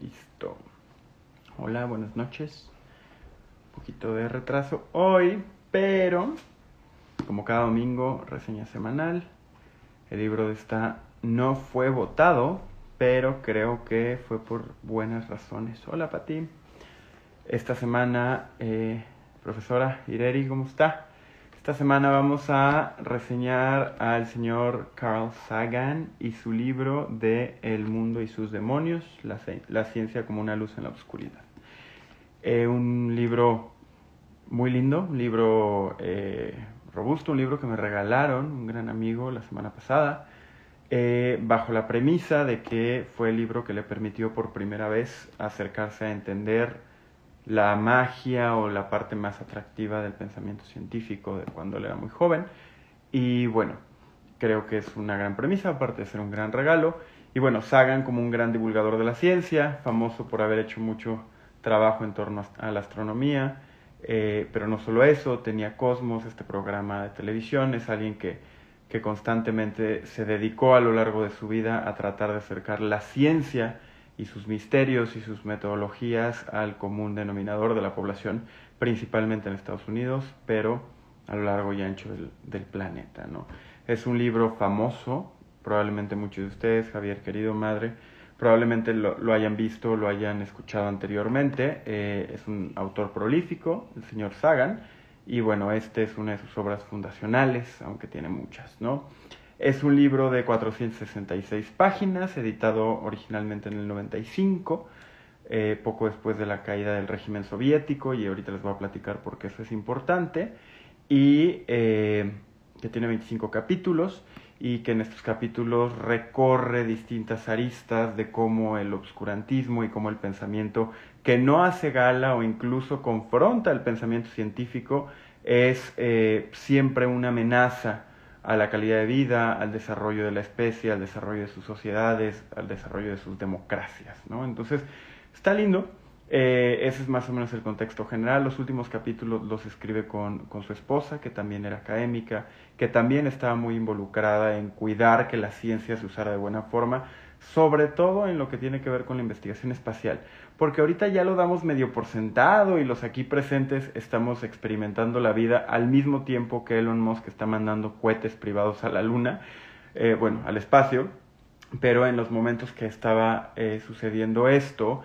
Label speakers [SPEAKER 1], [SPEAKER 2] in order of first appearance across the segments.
[SPEAKER 1] Listo. Hola, buenas noches. Un poquito de retraso hoy, pero como cada domingo, reseña semanal. El libro de esta no fue votado, pero creo que fue por buenas razones. Hola, Pati. Esta semana, eh, profesora Ireri, ¿cómo está? Esta semana vamos a reseñar al señor Carl Sagan y su libro de El mundo y sus demonios, la, ciencia como una luz en la oscuridad. Eh, un libro muy lindo, un libro eh, robusto, un libro que me regalaron un gran amigo la semana pasada, eh, bajo la premisa de que fue el libro que le permitió por primera vez acercarse a entender la magia o la parte más atractiva del pensamiento científico de cuando él era muy joven. Y bueno, creo que es una gran premisa, aparte de ser un gran regalo. Y bueno, Sagan como un gran divulgador de la ciencia, famoso por haber hecho mucho trabajo en torno a la astronomía, eh, pero no solo eso, tenía Cosmos, este programa de televisión, es alguien que, que constantemente se dedicó a lo largo de su vida a tratar de acercar la ciencia y sus misterios y sus metodologías al común denominador de la población, principalmente en Estados Unidos, pero a lo largo y ancho del, planeta. ¿no? Es un libro famoso, probablemente muchos de ustedes, Javier, querido madre, probablemente lo, hayan visto, lo hayan escuchado anteriormente. Eh, es un autor prolífico, el señor Sagan, y bueno, este es una de sus obras fundacionales, aunque tiene muchas, ¿no? Es un libro de 466 páginas, editado originalmente en el 95, eh, poco después de la caída del régimen soviético, y ahorita les voy a platicar por qué eso es importante, y eh, que tiene 25 capítulos, y que en estos capítulos recorre distintas aristas de cómo el obscurantismo y cómo el pensamiento que no hace gala o incluso confronta el pensamiento científico es eh, siempre una amenaza a la calidad de vida, al desarrollo de la especie, al desarrollo de sus sociedades, al desarrollo de sus democracias, ¿no? Entonces, está lindo. Eh, ese es más o menos el contexto general. Los últimos capítulos los escribe con, con su esposa, que también era académica, que también estaba muy involucrada en cuidar que la ciencia se usara de buena forma, sobre todo en lo que tiene que ver con la investigación espacial, porque ahorita ya lo damos medio por sentado y los aquí presentes estamos experimentando la vida al mismo tiempo que Elon Musk está mandando cohetes privados a la Luna, eh, bueno, al espacio, pero en los momentos que estaba eh, sucediendo esto,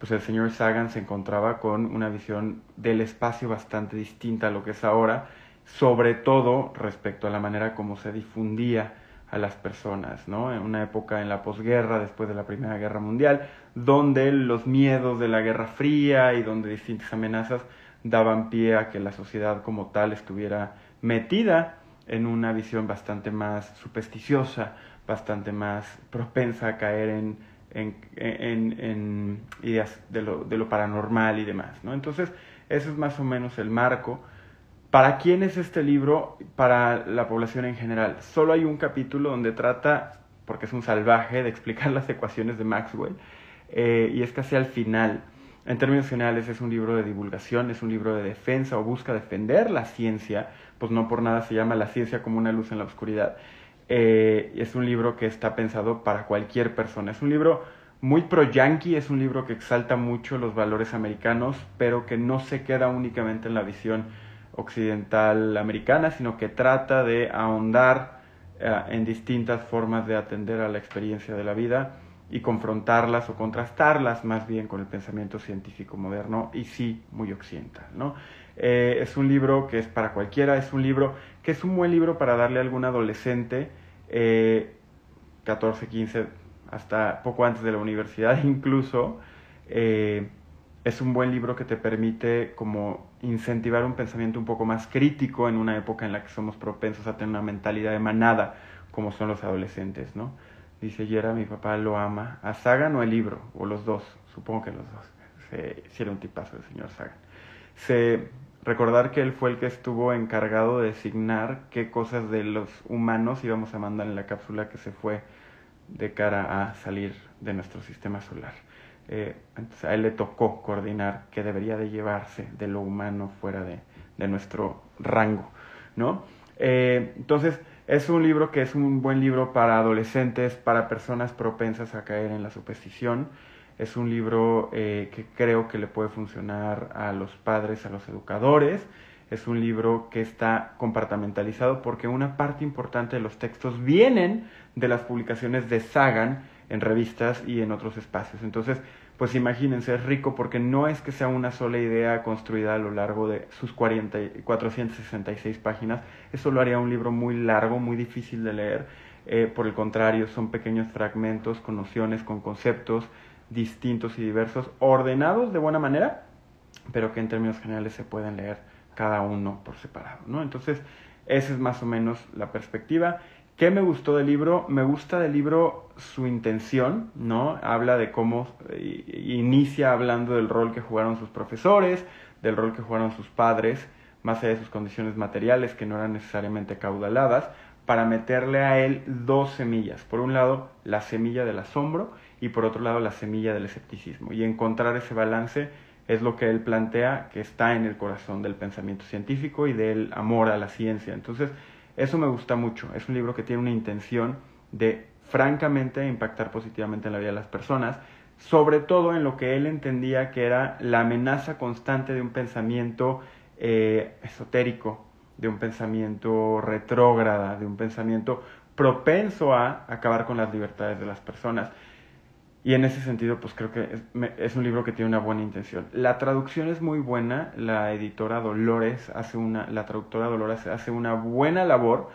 [SPEAKER 1] pues el señor Sagan se encontraba con una visión del espacio bastante distinta a lo que es ahora, sobre todo respecto a la manera como se difundía a las personas, ¿no? En una época en la posguerra, después de la Primera Guerra Mundial, donde los miedos de la Guerra Fría y donde distintas amenazas daban pie a que la sociedad como tal estuviera metida en una visión bastante más supersticiosa, bastante más propensa a caer en, en, en, en ideas de lo, de lo paranormal y demás, ¿no? Entonces, eso es más o menos el marco ¿Para quién es este libro? Para la población en general. Solo hay un capítulo donde trata, porque es un salvaje, de explicar las ecuaciones de Maxwell, eh, y es casi al final. En términos generales es un libro de divulgación, es un libro de defensa o busca defender la ciencia, pues no por nada se llama La ciencia como una luz en la oscuridad. Eh, es un libro que está pensado para cualquier persona. Es un libro muy pro-yankee, es un libro que exalta mucho los valores americanos, pero que no se queda únicamente en la visión occidental americana, sino que trata de ahondar eh, en distintas formas de atender a la experiencia de la vida y confrontarlas o contrastarlas más bien con el pensamiento científico moderno y sí muy occidental. ¿no? Eh, es un libro que es para cualquiera, es un libro que es un buen libro para darle a algún adolescente, 14, eh, 15, hasta poco antes de la universidad incluso, es un buen libro que te permite como incentivar un pensamiento un poco más crítico en una época en la que somos propensos a tener una mentalidad de manada, como son los adolescentes, ¿no? Dice Yera, mi papá lo ama. ¿A Sagan o el libro? O los dos, supongo que los dos. Se, era un tipazo el señor Sagan. Se, recordar que él fue el que estuvo encargado de designar qué cosas de los humanos íbamos a mandar en la cápsula que se fue de cara a salir de nuestro sistema solar. Eh, entonces a él le tocó coordinar qué debería de llevarse de lo humano fuera de, de nuestro rango, ¿no? Eh, entonces, es un libro que es un buen libro para adolescentes, para personas propensas a caer en la superstición. Es un libro eh, que creo que le puede funcionar a los padres, a los educadores. Es un libro que está compartamentalizado porque una parte importante de los textos vienen de las publicaciones de Sagan en revistas y en otros espacios. Entonces, pues imagínense, es rico porque no es que sea una sola idea construida a lo largo de sus 40, 466 páginas, eso lo haría un libro muy largo, muy difícil de leer, eh, por el contrario, son pequeños fragmentos con nociones, con conceptos distintos y diversos, ordenados de buena manera, pero que en términos generales se pueden leer cada uno por separado, ¿no? Entonces, esa es más o menos la perspectiva. ¿Qué me gustó del libro? Me gusta del libro su intención, ¿no? Habla de cómo eh, inicia hablando del rol que jugaron sus profesores, del rol que jugaron sus padres, más allá de sus condiciones materiales que no eran necesariamente caudaladas, para meterle a él dos semillas. Por un lado, la semilla del asombro y por otro lado, la semilla del escepticismo. Y encontrar ese balance es lo que él plantea que está en el corazón del pensamiento científico y del amor a la ciencia. Entonces, eso me gusta mucho. Es un libro que tiene una intención de, francamente, impactar positivamente en la vida de las personas, sobre todo en lo que él entendía que era la amenaza constante de un pensamiento eh, esotérico, de un pensamiento retrógrada, de un pensamiento propenso a acabar con las libertades de las personas. Y en ese sentido, pues creo que es, un libro que tiene una buena intención. La traducción es muy buena, la editora Dolores hace una, la traductora Dolores hace una buena labor,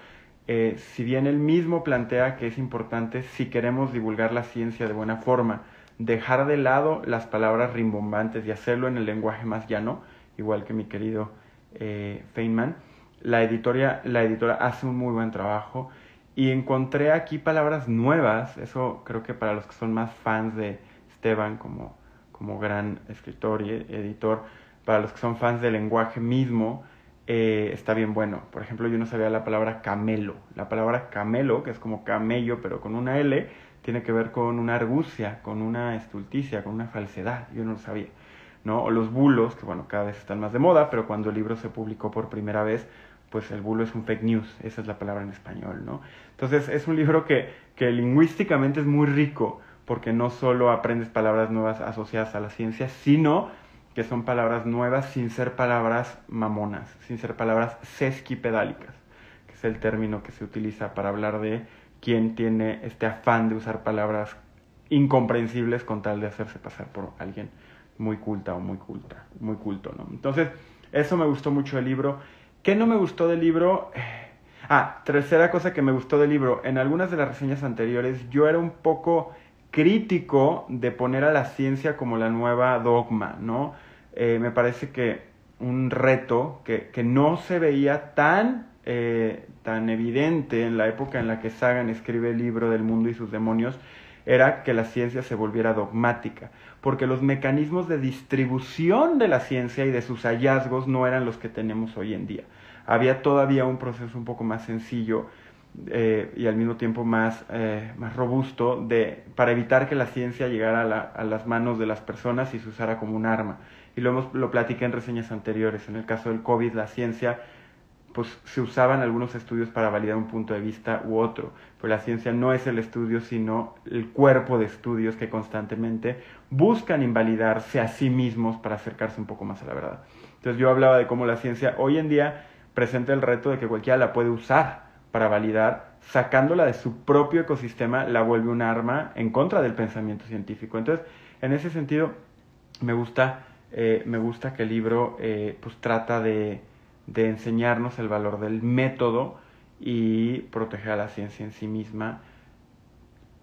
[SPEAKER 1] eh, si bien él mismo plantea que es importante si queremos divulgar la ciencia de buena forma, dejar de lado las palabras rimbombantes y hacerlo en el lenguaje más llano, igual que mi querido eh, Feynman, la, editoria, la editora hace un muy buen trajo y encontré aquí palabras nuevas, eso creo que para los que son más fans de Esteban como, como gran escritor y editor, para los que son fans del lenguaje mismo, eh, está bien bueno. Por ejemplo, yo no sabía la palabra camelo. La palabra camelo, que es como camello, pero con una L, tiene que ver con una argucia, con una estulticia, con una falsedad. Yo no lo sabía. ¿no? O los bulos, que bueno, cada vez están más de moda, pero cuando el libro se publicó por primera vez, pues el bulo es un fake news, esa es la palabra en español, ¿no? Entonces es un libro que, que lingüísticamente es muy rico, porque no solo aprendes palabras nuevas asociadas a la ciencia, sino que son palabras nuevas sin ser palabras mamonas, sin ser palabras sesquipedálicas, que es el término que se utiliza para hablar de quien tiene este afán de usar palabras incomprensibles con tal de hacerse pasar por alguien muy culta o muy culta, muy culto, ¿no? Entonces, eso me gustó mucho del libro ¿Qué no me gustó del libro? Ah, tercera cosa que me gustó del libro. En algunas de las reseñas anteriores yo era un poco crítico de poner a la ciencia como la nueva dogma, ¿no? Eh, me parece que un reto que, que no se veía tan, eh, tan evidente en la época en la que Sagan escribe el libro del mundo y sus demonios era que la ciencia se volviera dogmática, porque los mecanismos de distribución de la ciencia y de sus hallazgos no eran los que tenemos hoy en día. Había todavía un proceso un poco más sencillo eh, y al mismo tiempo más, eh, más robusto de, para evitar que la ciencia llegara a, las manos de las personas y se usara como un arma. Y lo, hemos, lo platiqué en reseñas anteriores. En el caso del COVID, la ciencia pues se usaban algunos estudios para validar un punto de vista u otro, pero la ciencia no es el estudio, sino el cuerpo de estudios que constantemente buscan invalidarse a sí mismos para acercarse un poco más a la verdad. Entonces yo hablaba de cómo la ciencia hoy en día presenta el reto de que cualquiera la puede usar para validar, sacándola de su propio ecosistema, la vuelve un arma en contra del pensamiento científico. Entonces, en ese sentido, me gusta, eh, me gusta que el libro eh, pues trata de de enseñarnos el valor del método y proteger a la ciencia en sí misma.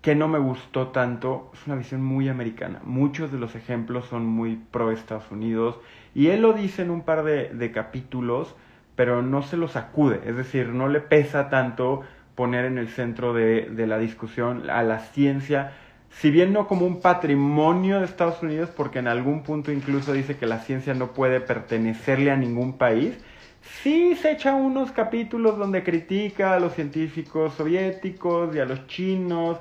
[SPEAKER 1] Que no me gustó tanto, es una visión muy americana. Muchos de los ejemplos son muy pro Estados Unidos y él lo dice en un par de, capítulos, pero no se lo sacude, es decir, no le pesa tanto poner en el centro de, de la discusión a la ciencia, si bien no como un patrimonio de Estados Unidos, porque en algún punto incluso dice que la ciencia no puede pertenecerle a ningún país, sí se echa unos capítulos donde critica a los científicos soviéticos y a los chinos.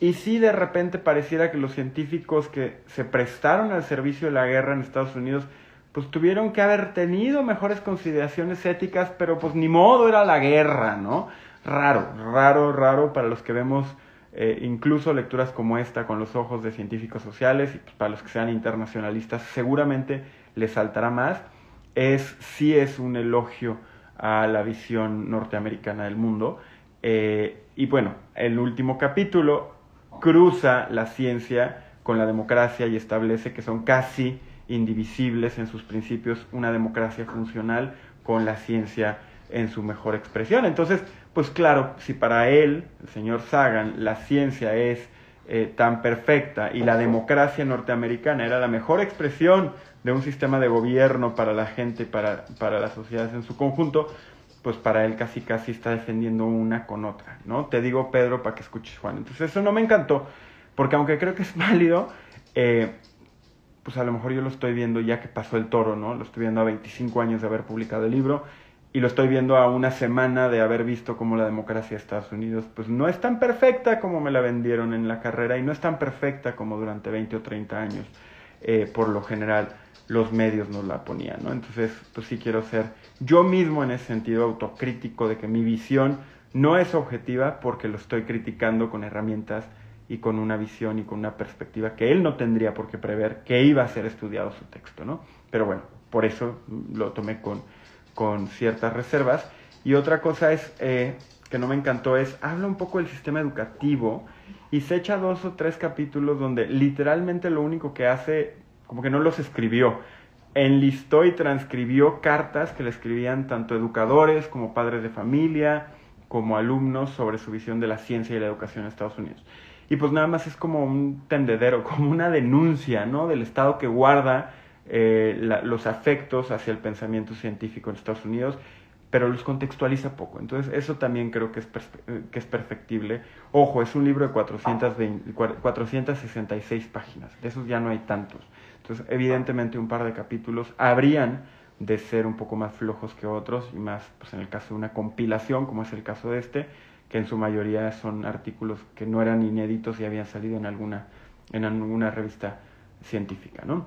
[SPEAKER 1] Y sí de repente pareciera que los científicos que se prestaron al servicio de la guerra en Estados Unidos pues tuvieron que haber tenido mejores consideraciones éticas, pero pues ni modo era la guerra, ¿no? Raro, raro, raro para los que vemos eh, incluso lecturas como esta con los ojos de científicos sociales y pues, para los que sean internacionalistas seguramente les saltará más, es sí es un elogio a la visión norteamericana del mundo. Eh, y bueno, el último capítulo cruza la ciencia con la democracia y establece que son casi indivisibles en sus principios una democracia funcional con la ciencia en su mejor expresión. Entonces, pues claro, si para él, el señor Sagan, la ciencia es eh, tan perfecta y la democracia norteamericana era la mejor expresión de un sistema de gobierno para la gente, para, para las sociedades en su conjunto, pues para él casi casi está defendiendo una con otra, ¿no? Te digo, Pedro, para que escuches, Juan. Entonces eso no me encantó, porque aunque creo que es válido, eh, pues a lo mejor yo lo estoy viendo ya que pasó el toro, ¿no? Lo estoy viendo a 25 años de haber publicado el libro y lo estoy viendo a una semana de haber visto cómo la democracia de Estados Unidos pues no es tan perfecta como me la vendieron en la carrera y no es tan perfecta como durante 20 o 30 años eh, por lo general los medios nos la ponían, ¿no? Entonces, pues sí quiero ser yo mismo en ese sentido autocrítico de que mi visión no es objetiva porque lo estoy criticando con herramientas y con una visión y con una perspectiva que él no tendría por qué prever que iba a ser estudiado su texto, ¿no? Pero bueno, por eso lo tomé con, con ciertas reservas. Y otra cosa es, eh, que no me encantó, es, habla un poco del sistema educativo y se echa dos o tres capítulos donde literalmente lo único que hace, como que no los escribió, enlistó y transcribió cartas que le escribían tanto educadores como padres de familia, como alumnos sobre su visión de la ciencia y la educación en Estados Unidos y pues nada más es como un tendedero, como una denuncia, ¿no? Del Estado que guarda eh, los afectos hacia el pensamiento científico en Estados Unidos, pero los contextualiza poco. Entonces eso también creo que es, que es perfectible. Ojo, es un libro de 420, 466 páginas, de esos ya no hay tantos. Entonces evidentemente un par de capítulos habrían de ser un poco más flojos que otros y más, pues en el caso de una compilación, como es el caso de este, que en su mayoría son artículos que no eran inéditos y habían salido en alguna, en alguna revista científica, ¿no?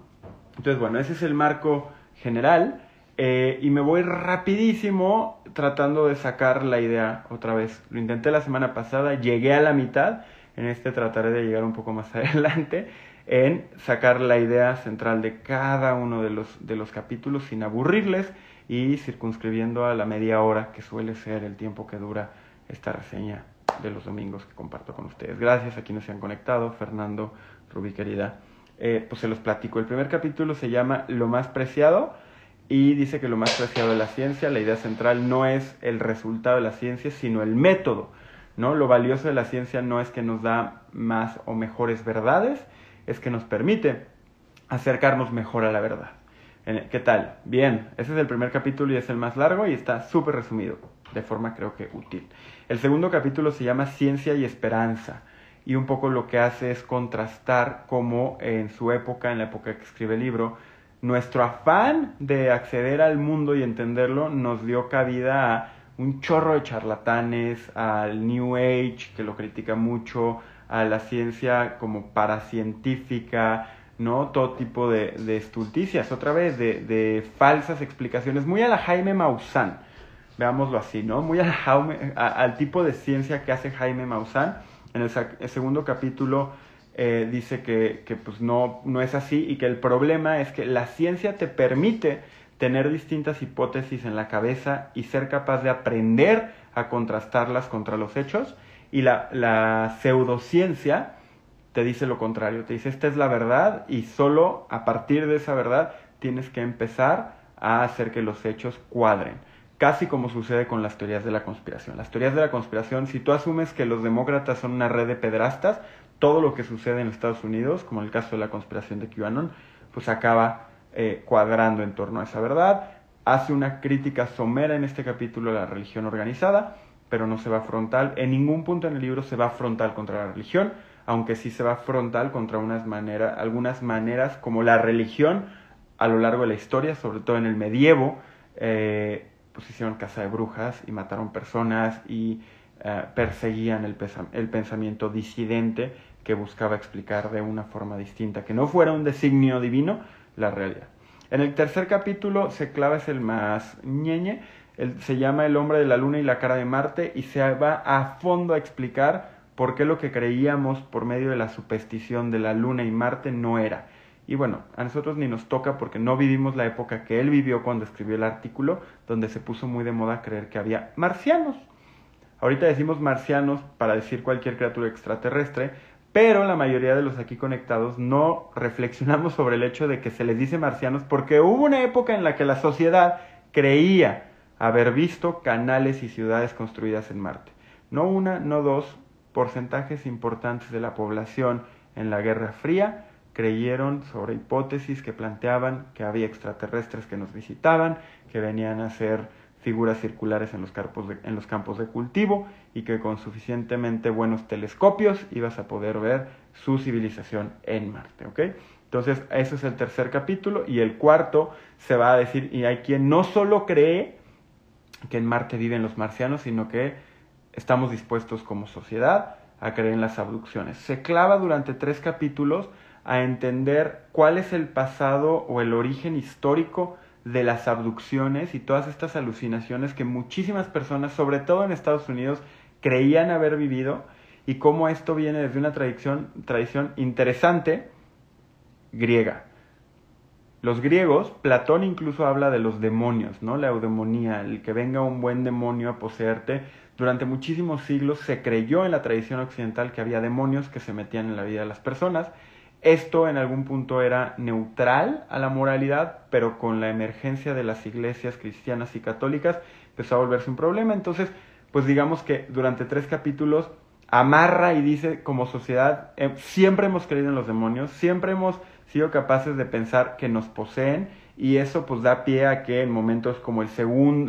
[SPEAKER 1] Entonces, bueno, ese es el marco general eh, y me voy rapidísimo tratando de sacar la idea otra vez. Lo intenté la semana pasada, llegué a la mitad, en este trataré de llegar un poco más adelante en sacar la idea central de cada uno de los, de los capítulos sin aburrirles y circunscribiendo a la media hora que suele ser el tiempo que dura esta reseña de los domingos que comparto con ustedes. Gracias a quienes se han conectado, Fernando, Rubí querida. Eh, pues se los platico. El primer capítulo se llama Lo más preciado y dice que lo más preciado de la ciencia, la idea central no es el resultado de la ciencia, sino el método. ¿No? Lo valioso de la ciencia no es que nos da más o mejores verdades, es que nos permite acercarnos mejor a la verdad. ¿Qué tal? Bien, ese es el primer capítulo y es el más largo y está súper resumido, de forma creo que útil. El segundo capítulo se llama Ciencia y Esperanza y un poco lo que hace es contrastar cómo en su época, en la época que escribe el libro, nuestro afán de acceder al mundo y entenderlo nos dio cabida a un chorro de charlatanes, al New Age, que lo critica mucho, a la ciencia como paracientífica, ¿no? Todo tipo de, de estulticias, otra vez, de, de falsas explicaciones, muy a la Jaime Maussan veámoslo así, ¿no? Muy al tipo de ciencia que hace Jaime Maussan. En el, segundo capítulo eh, dice que, que, pues no, no es así y que el problema es que la ciencia te permite tener distintas hipótesis en la cabeza y ser capaz de aprender a contrastarlas contra los hechos y la, la pseudociencia te dice lo contrario, te dice esta es la verdad y solo a partir de esa verdad tienes que empezar a hacer que los hechos cuadren casi como sucede con las teorías de la conspiración. Las teorías de la conspiración, si tú asumes que los demócratas son una red de pedrastas, todo lo que sucede en Estados Unidos, como el caso de la conspiración de QAnon, pues acaba eh, cuadrando en torno a esa verdad. Hace una crítica somera en este capítulo a la religión organizada, pero no se va frontal. En ningún punto en el libro se va frontal contra la religión, aunque sí se va frontal contra unas maneras, algunas maneras como la religión a lo largo de la historia, sobre todo en el medievo, eh, pues hicieron casa de brujas y mataron personas y eh, perseguían el pensamiento disidente que buscaba explicar de una forma distinta, que no fuera un designio divino, la realidad. En el tercer capítulo se clava es el más ñeñe, se llama El hombre de la luna y la cara de Marte y se va a fondo a explicar por qué lo que creíamos por medio de la superstición de la Luna y Marte no era. Y bueno, a nosotros ni nos toca porque no vivimos la época que él vivió cuando escribió el artículo, donde se puso muy de moda creer que había marcianos. Ahorita decimos marcianos para decir cualquier criatura extraterrestre, pero la mayoría de los aquí conectados no reflexionamos sobre el hecho de que se les dice marcianos porque hubo una época en la que la sociedad creía haber visto canales y ciudades construidas en Marte. No una, no dos, porcentajes importantes de la población en la Guerra Fría creyeron sobre hipótesis que planteaban que había extraterrestres que nos visitaban, que venían a ser figuras circulares en los, campos de, en los campos de cultivo y que con suficientemente buenos telescopios ibas a poder ver su civilización en Marte. ¿ok? Entonces, ese es el tercer capítulo y el cuarto se va a decir, y hay quien no solo cree que en Marte viven los marcianos, sino que estamos dispuestos como sociedad a creer en las abducciones. Se clava durante tres capítulos a entender cuál es el pasado o el origen histórico de las abducciones y todas estas alucinaciones que muchísimas personas, sobre todo en Estados Unidos, creían haber vivido y cómo esto viene desde una tradición, tradición interesante griega. Los griegos, Platón incluso habla de los demonios, ¿no? La eudemonía, el que venga un buen demonio a poseerte. Durante muchísimos siglos se creyó en la tradición occidental que había demonios que se metían en la vida de las personas esto en algún punto era neutral a la moralidad, pero con la emergencia de las iglesias cristianas y católicas empezó a volverse un problema. Entonces, pues digamos que durante tres capítulos amarra y dice como sociedad, eh, siempre hemos creído en los demonios, siempre hemos sido capaces de pensar que nos poseen y eso pues da pie a que en momentos como el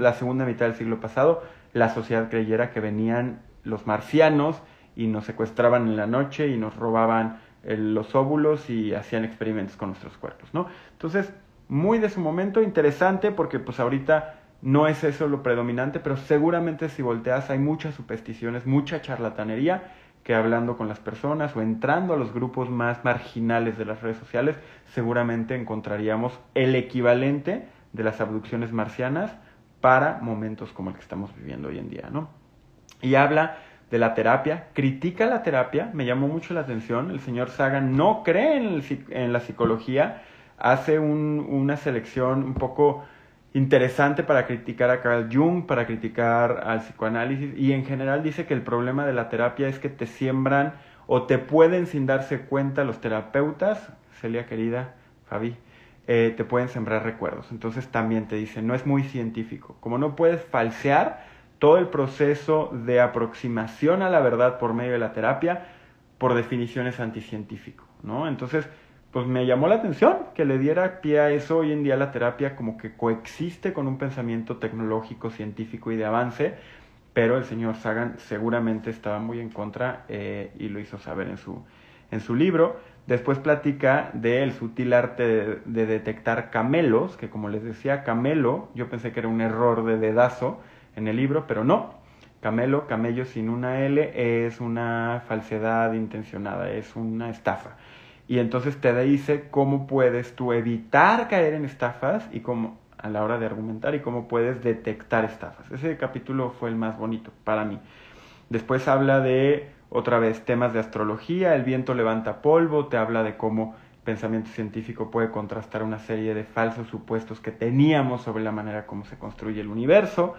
[SPEAKER 1] la segunda mitad del siglo pasado la sociedad creyera que venían los marcianos y nos secuestraban en la noche y nos robaban los óvulos y hacían experimentos con nuestros cuerpos, ¿no? Entonces, muy de su momento, interesante porque pues ahorita no es eso lo predominante, pero seguramente si volteas hay muchas supersticiones, mucha charlatanería que hablando con las personas o entrando a los grupos más marginales de las redes sociales, seguramente encontraríamos el equivalente de las abducciones marcianas para momentos como el que estamos viviendo hoy en día, ¿no? Y habla de la terapia, critica la terapia, me llamó mucho la atención, el señor Sagan no cree en, en la psicología, hace un, una selección un poco interesante para criticar a Carl Jung, para criticar al psicoanálisis y en general dice que el problema de la terapia es que te siembran o te pueden sin darse cuenta los terapeutas, Celia querida, Fabi, eh, te pueden sembrar recuerdos. Entonces también te dice, no es muy científico. Como no puedes falsear, todo el proceso de aproximación a la verdad por medio de la terapia, por definición es anticientífico, ¿no? Entonces, pues me llamó la atención que le diera pie a eso. Hoy en día la terapia como que coexiste con un pensamiento tecnológico, científico y de avance, pero el señor Sagan seguramente estaba muy en contra eh, y lo hizo saber en su, en su libro. Después platica del sutil arte de, de, detectar camelos, que como les decía, camelo, yo pensé que era un error de dedazo, en el libro, pero no. Camelo, camello sin una L es una falsedad intencionada, es una estafa. Y entonces te dice cómo puedes tú evitar caer en estafas y cómo a la hora de argumentar y cómo puedes detectar estafas. Ese capítulo fue el más bonito para mí. Después habla de otra vez temas de astrología, el viento levanta polvo, te habla de cómo pensamiento científico puede contrastar una serie de falsos supuestos que teníamos sobre la manera como se construye el universo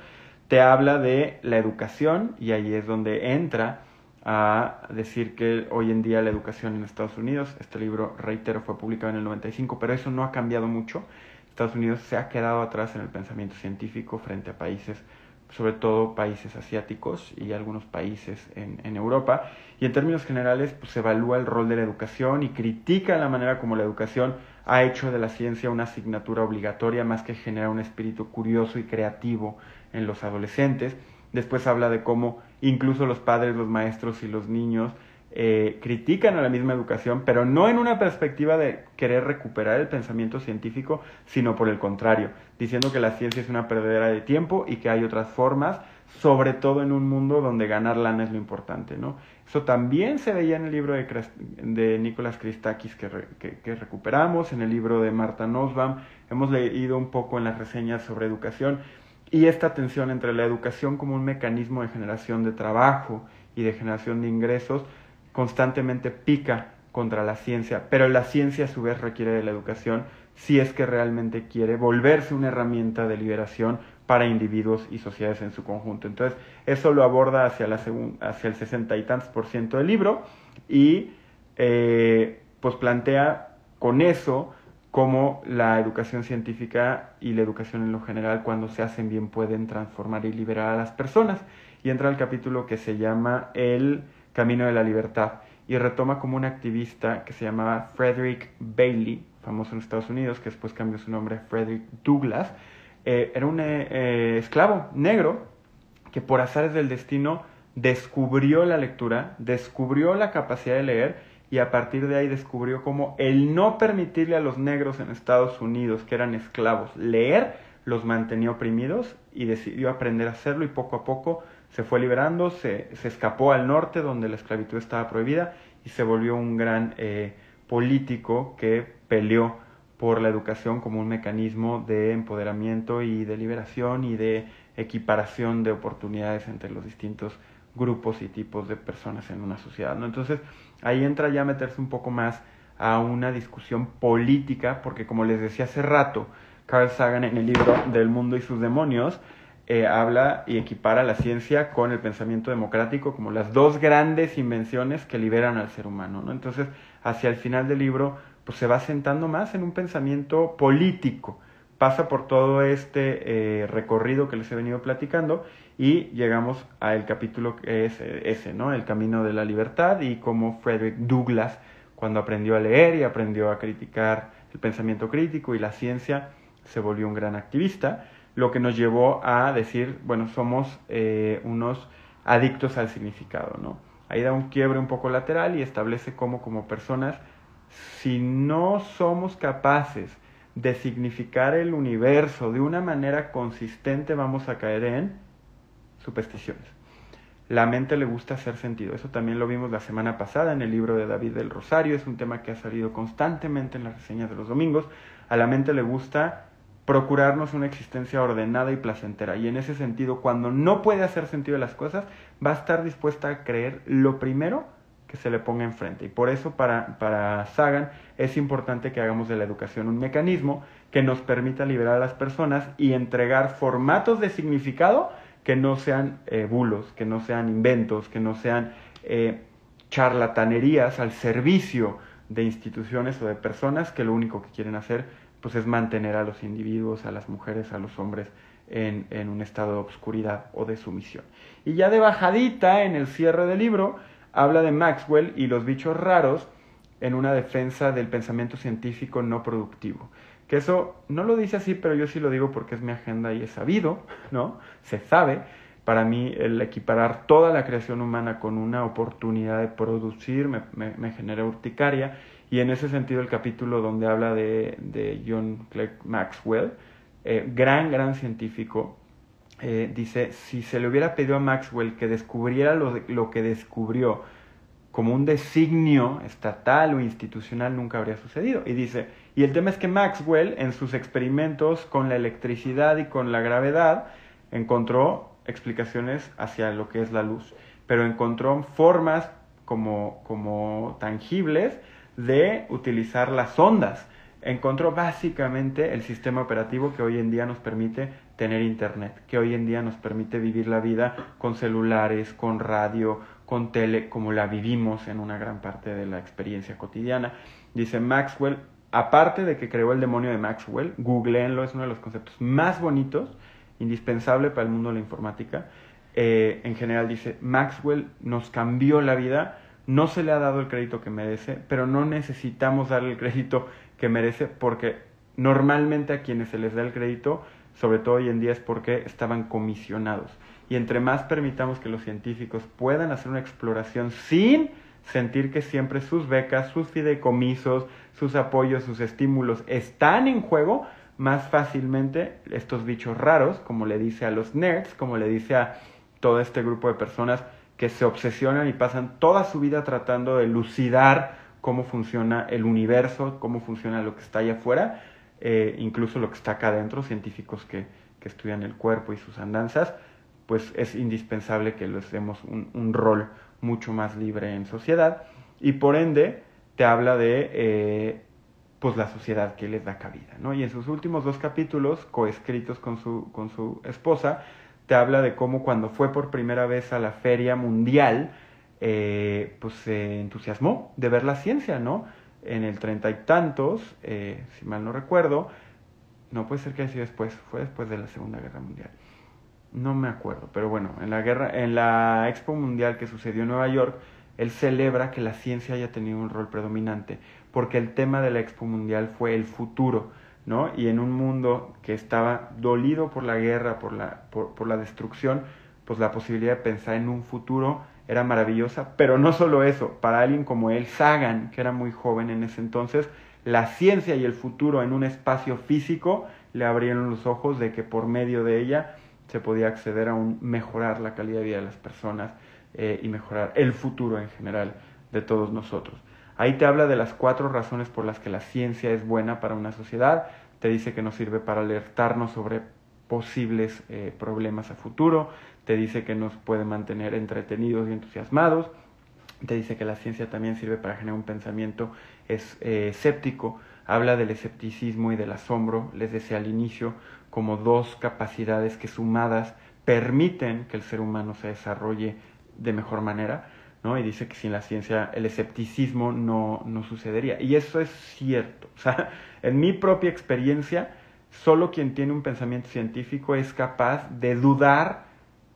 [SPEAKER 1] te habla de la educación y ahí es donde entra a decir que hoy en día la educación en Estados Unidos, este libro, reitero, fue publicado en el 95, pero eso no ha cambiado mucho. Estados Unidos se ha quedado atrás en el pensamiento científico frente a países, sobre todo países asiáticos y algunos países en, en Europa. Y en términos generales, pues, se evalúa el rol de la educación y critica la manera como la educación ha hecho de la ciencia una asignatura obligatoria más que generar un espíritu curioso y creativo en los adolescentes. Después habla de cómo incluso los padres, los maestros y los niños eh, critican a la misma educación, pero no en una perspectiva de querer recuperar el pensamiento científico, sino por el contrario, diciendo que la ciencia es una perdedera de tiempo y que hay otras formas, sobre todo en un mundo donde ganar lana es lo importante, ¿no? Eso también se veía en el libro de, de Nicolás Christakis que, que, recuperamos, en el libro de Marta Nussbaum, hemos leído un poco en las reseñas sobre educación y esta tensión entre la educación como un mecanismo de generación de trabajo y de generación de ingresos, constantemente pica contra la ciencia, pero la ciencia a su vez requiere de la educación si es que realmente quiere volverse una herramienta de liberación para individuos y sociedades en su conjunto. Entonces, eso lo aborda hacia, la hacia el sesenta y tantos por ciento del libro y eh, pues plantea con eso cómo la educación científica y la educación en lo general, cuando se hacen bien, pueden transformar y liberar a las personas. Y entra el capítulo que se llama El Camino de la Libertad y retoma como un activista que se llamaba Frederick Bailey, famoso en Estados Unidos, que después cambió su nombre Frederick Douglass, eh, era un eh, eh, esclavo negro que por azares del destino descubrió la lectura, descubrió la capacidad de leer y a partir de ahí descubrió cómo el no permitirle a los negros en Estados Unidos, que eran esclavos, leer, los mantenía oprimidos y decidió aprender a hacerlo y poco a poco se fue liberando, se, se escapó al norte donde la esclavitud estaba prohibida y se volvió un gran político que peleó por la educación como un mecanismo de empoderamiento y de liberación y de equiparación de oportunidades entre los distintos grupos y tipos de personas en una sociedad. ¿no? Entonces ahí entra ya meterse un poco más a una discusión política, porque como les decía hace rato, Carl Sagan en el libro Del mundo y sus demonios eh, habla y equipara la ciencia con el pensamiento democrático como las dos grandes invenciones que liberan al ser humano. ¿no? Entonces, hacia el final del libro, pues se va sentando más en un pensamiento político. Pasa por todo este eh, recorrido que les he venido platicando y llegamos al capítulo que eh, ese, ¿no? El camino de la libertad y cómo Frederick Douglass, cuando aprendió a leer y aprendió a criticar el pensamiento crítico y la ciencia, se volvió un gran activista, lo que nos llevó a decir, bueno, somos eh, unos adictos al significado, ¿no? Ahí da un quiebre un poco lateral y establece cómo como personas si no somos capaces de significar el universo de una manera consistente, vamos a caer en supersticiones. La mente le gusta hacer sentido. Eso también lo vimos la semana pasada en el libro de David del Rosario. Es un tema que ha salido constantemente en las reseñas de los domingos. A la mente le gusta procurarnos una existencia ordenada y placentera. Y en ese sentido, cuando no puede hacer sentido las cosas, va a estar dispuesta a creer lo primero que se le ponga enfrente. Y por eso para, para Sagan es importante que hagamos de la educación un mecanismo que nos permita liberar a las personas y entregar formatos de significado que no sean eh, bulos, que no sean inventos, que no sean eh, charlatanerías al servicio de instituciones o de personas que lo único que quieren hacer pues es mantener a los individuos, a las mujeres, a los hombres en, en un estado de obscuridad o de sumisión. Y ya de bajadita en el cierre del libro, habla de Maxwell y los bichos raros en una defensa del pensamiento científico no productivo. Eso no lo dice así, pero yo sí lo digo porque es mi agenda y es sabido, ¿no? Se sabe. Para mí el equiparar toda la creación humana con una oportunidad de producir me, genera urticaria. Y en ese sentido el capítulo donde habla de, John Clerk Maxwell, eh, gran, gran científico, eh, dice, si se le hubiera pedido a Maxwell que descubriera lo, que descubrió como un designio estatal o institucional, nunca habría sucedido. Y dice, y el tema es que Maxwell en sus experimentos con la electricidad y con la gravedad encontró explicaciones hacia lo que es la luz, pero encontró formas como, como tangibles de utilizar las ondas encontró básicamente el sistema operativo que hoy en día nos permite tener internet, que hoy en día nos permite vivir la vida con celulares, con radio, con tele, como la vivimos en una gran parte de la experiencia cotidiana. Dice Maxwell, aparte de que creó el demonio de Maxwell, googleenlo, es uno de los conceptos más bonitos, indispensable para el mundo de la informática. Eh, en general dice, Maxwell nos cambió la vida, no se le ha dado el crédito que merece, pero no necesitamos darle el crédito que merece porque normalmente a quienes se les da el crédito, sobre todo hoy en día, es porque estaban comisionados. Y entre más permitamos que los científicos puedan hacer una exploración sin sentir que siempre sus becas, sus fideicomisos, sus apoyos, sus estímulos están en juego, más fácilmente estos bichos raros, como le dice a los nerds, como le dice a todo este grupo de personas que se obsesionan y pasan toda su vida tratando de lucidar cómo funciona el universo, cómo funciona lo que está allá afuera, eh, incluso lo que está acá adentro, científicos que, que, estudian el cuerpo y sus andanzas, pues es indispensable que les demos un, un rol mucho más libre en sociedad. Y por ende te habla de eh, pues la sociedad que les da cabida, ¿no? Y en sus últimos dos capítulos, coescritos con su, con su esposa, te habla de cómo cuando fue por primera vez a la feria mundial, eh, pues se entusiasmó de ver la ciencia, ¿no? En el treinta y tantos, eh, si mal no recuerdo, no puede ser que haya sido después, fue después de la Segunda Guerra Mundial. No me acuerdo, pero bueno, en la guerra, en la Expo Mundial que sucedió en Nueva York, él celebra que la ciencia haya tenido un rol predominante, porque el tema de la Expo Mundial fue el futuro, ¿no? Y en un mundo que estaba dolido por la guerra, por la, por la destrucción, pues la posibilidad de pensar en un futuro era maravillosa, pero no solo eso, para alguien como él, Sagan, que era muy joven en ese entonces, la ciencia y el futuro en un espacio físico le abrieron los ojos de que por medio de ella se podía acceder a un mejorar la calidad de vida de las personas eh, y mejorar el futuro en general de todos nosotros. Ahí te habla de las cuatro razones por las que la ciencia es buena para una sociedad, te dice que nos sirve para alertarnos sobre posibles eh, problemas a futuro, te dice que nos puede mantener entretenidos y entusiasmados, te dice que la ciencia también sirve para generar un pensamiento es, eh, escéptico, habla del escepticismo y del asombro, les decía al inicio, como dos capacidades que sumadas permiten que el ser humano se desarrolle de mejor manera, ¿no? Y dice que sin la ciencia el escepticismo no, no sucedería. Y eso es cierto. O sea, en mi propia experiencia, solo quien tiene un pensamiento científico es capaz de dudar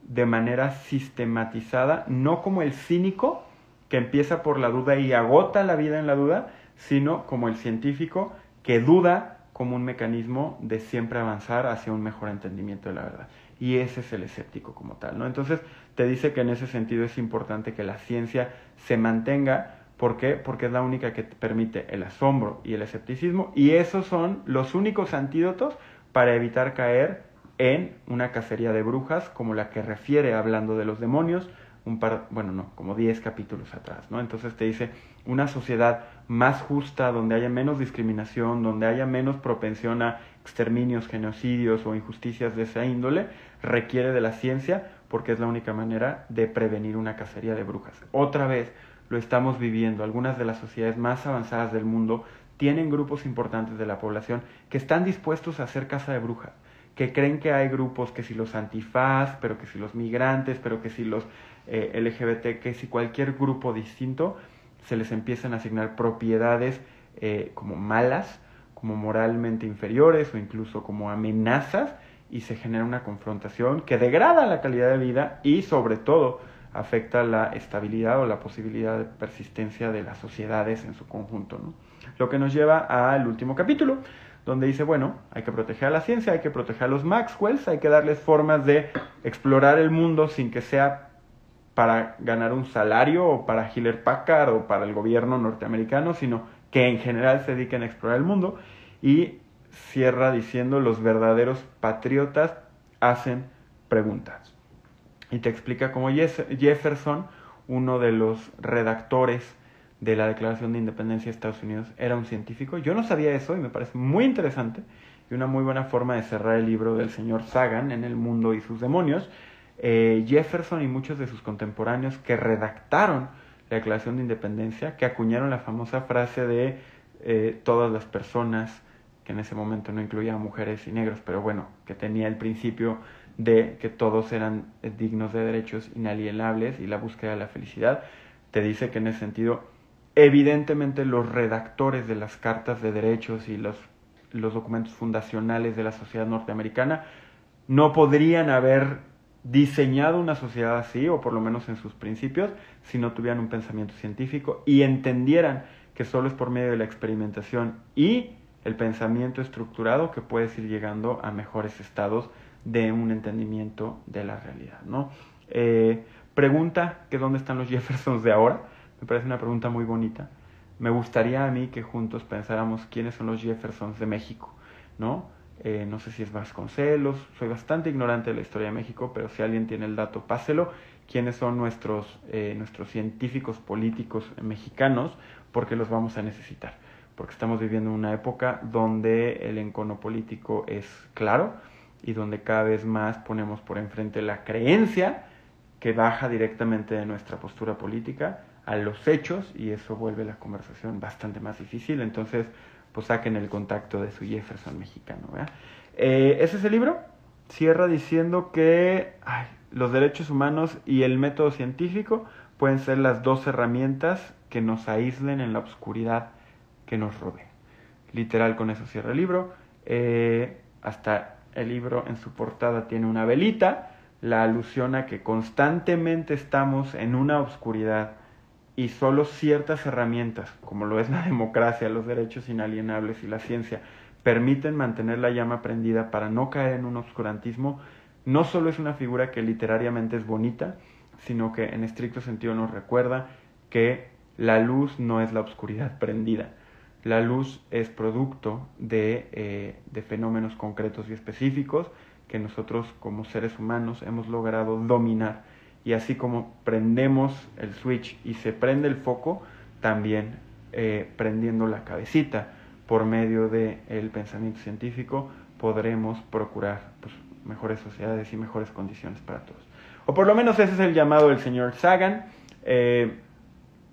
[SPEAKER 1] de manera sistematizada, no como el cínico que empieza por la duda y agota la vida en la duda, sino como el científico que duda como un mecanismo de siempre avanzar hacia un mejor entendimiento de la verdad. Y ese es el escéptico como tal, ¿no? Entonces te dice que en ese sentido es importante que la ciencia se mantenga. ¿Por qué? Porque es la única que te permite el asombro y el escepticismo. Y esos son los únicos antídotos para evitar caer en una cacería de brujas como la que refiere hablando de los demonios, un par, bueno, no, como 10 capítulos atrás, ¿no? Entonces te dice una sociedad más justa, donde haya menos discriminación, donde haya menos propensión a exterminios, genocidios o injusticias de esa índole, requiere de la ciencia porque es la única manera de prevenir una cacería de brujas. Otra vez lo estamos viviendo, algunas de las sociedades más avanzadas del mundo tienen grupos importantes de la población que están dispuestos a hacer caza de brujas que creen que hay grupos que si los antifaz, pero que si los migrantes, pero que si los eh, LGBT, que si cualquier grupo distinto se les empiezan a asignar propiedades eh, como malas, como moralmente inferiores o incluso como amenazas y se genera una confrontación que degrada la calidad de vida y sobre todo afecta la estabilidad o la posibilidad de persistencia de las sociedades en su conjunto. Lo que nos lleva al último capítulo, donde dice, bueno, hay que proteger a la ciencia, hay que proteger a los Maxwells, hay que darles formas de explorar el mundo sin que sea para ganar un salario o para Hiller Packard o para el gobierno norteamericano, sino que en general se dediquen a explorar el mundo. Y cierra diciendo, los verdaderos patriotas hacen preguntas. Y te explica cómo Jefferson, uno de los redactores de la Declaración de Independencia de Estados Unidos era un científico. Yo no sabía eso y me parece muy interesante y una muy buena forma de cerrar el libro del señor Sagan en El mundo y sus demonios. Eh, Jefferson y muchos de sus contemporáneos que redactaron la Declaración de Independencia, que acuñaron la famosa frase de eh, todas las personas, que en ese momento no incluía mujeres y negros, pero bueno, que tenía el principio de que todos eran dignos de derechos inalienables y la búsqueda de la felicidad, te dice que en ese sentido Evidentemente los redactores de las cartas de derechos y los documentos fundacionales de la sociedad norteamericana no podrían haber diseñado una sociedad así, o por lo menos en sus principios, si no tuvieran un pensamiento científico y entendieran que solo es por medio de la experimentación y el pensamiento estructurado que puedes ir llegando a mejores estados de un entendimiento de la realidad. ¿no? Eh, pregunta que dónde están los Jeffersons de ahora. Me parece una pregunta muy bonita. Me gustaría a mí que juntos pensáramos quiénes son los Jeffersons de México, ¿no? Eh, no sé si es Vasconcelos, soy bastante ignorante de la historia de México, pero si alguien tiene el dato, páselo. ¿Quiénes son nuestros, eh, nuestros científicos políticos mexicanos? Porque los vamos a necesitar. Porque estamos viviendo una época donde el encono político es claro y donde cada vez más ponemos por enfrente la creencia que baja directamente de nuestra postura política a los hechos y eso vuelve la conversación bastante más difícil. Entonces, pues saquen el contacto de su Jefferson mexicano. Eh, ese es el libro. Cierra diciendo que los derechos humanos y el método científico pueden ser las dos herramientas que nos aíslen en la oscuridad que nos rodea. Literal, con eso cierra el libro. Eh, hasta el libro en su portada tiene una velita, la alusión a que constantemente estamos en una oscuridad y solo ciertas herramientas, como lo es la democracia, los derechos inalienables y la ciencia, permiten mantener la llama prendida para no caer en un oscurantismo, no solo es una figura que literariamente es bonita, sino que en estricto sentido nos recuerda que la luz no es la oscuridad prendida. La luz es producto de, eh, de fenómenos concretos y específicos que nosotros como seres humanos hemos logrado dominar. Y así como prendemos el switch y se prende el foco, también eh, prendiendo la cabecita por medio del pensamiento científico podremos procurar pues, mejores sociedades y mejores condiciones para todos. O por lo menos ese es el llamado del señor Sagan. Eh,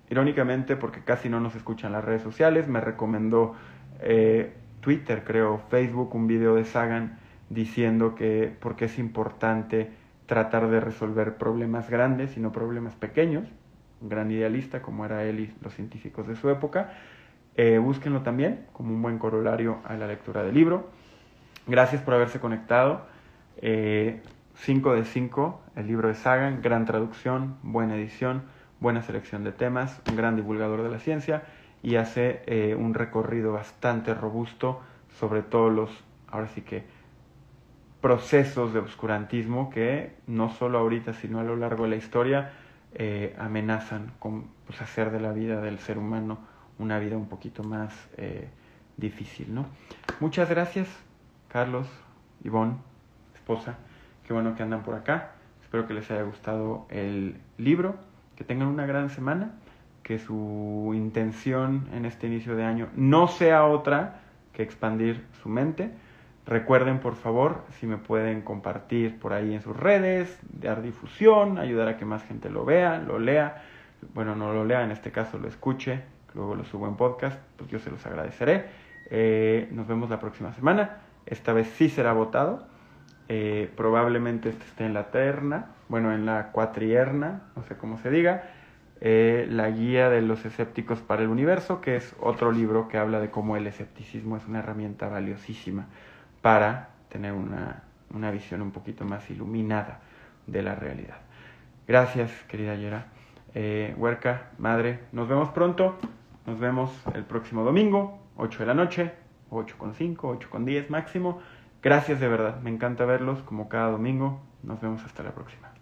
[SPEAKER 1] irónicamente, porque casi no nos escuchan las redes sociales, me recomendó eh, Twitter, creo, Facebook, un video de Sagan diciendo que porque es importante tratar de resolver problemas grandes y no problemas pequeños. Un gran idealista como era él y los científicos de su época. Eh, búsquenlo también como un buen corolario a la lectura del libro. Gracias por haberse conectado. 5 eh, de 5, el libro de Sagan, gran traducción, buena edición, buena selección de temas, un gran divulgador de la ciencia y hace eh, un recorrido bastante robusto sobre todos los, ahora sí que, procesos de oscurantismo que no solo ahorita, sino a lo largo de la historia amenazan con pues, hacer de la vida del ser humano una vida un poquito más eh, difícil, ¿no? Muchas gracias, Carlos, Ivonne, esposa. Qué bueno que andan por acá. Espero que les haya gustado el libro, que tengan una gran semana, que su intención en este inicio de año no sea otra que expandir su mente. Recuerden, por favor, si me pueden compartir por ahí en sus redes, dar difusión, ayudar a que más gente lo vea, lo lea. Bueno, no lo lea, en este caso lo escuche, luego lo subo en podcast, pues yo se los agradeceré. Eh, nos vemos la próxima semana. Esta vez sí será votado. Eh, probablemente este esté en la terna, bueno, en la cuatrierna, no sé cómo se diga. Eh, la guía de los escépticos para el universo, que es otro libro que habla de cómo el escepticismo es una herramienta valiosísima para tener una, una visión un poquito más iluminada de la realidad. Gracias, querida Yera. Huerca, madre, nos vemos pronto. Nos vemos el próximo domingo, 8 de la noche, 8 con 5, 8 con 10 máximo. Gracias de verdad, me encanta verlos como cada domingo. Nos vemos hasta la próxima.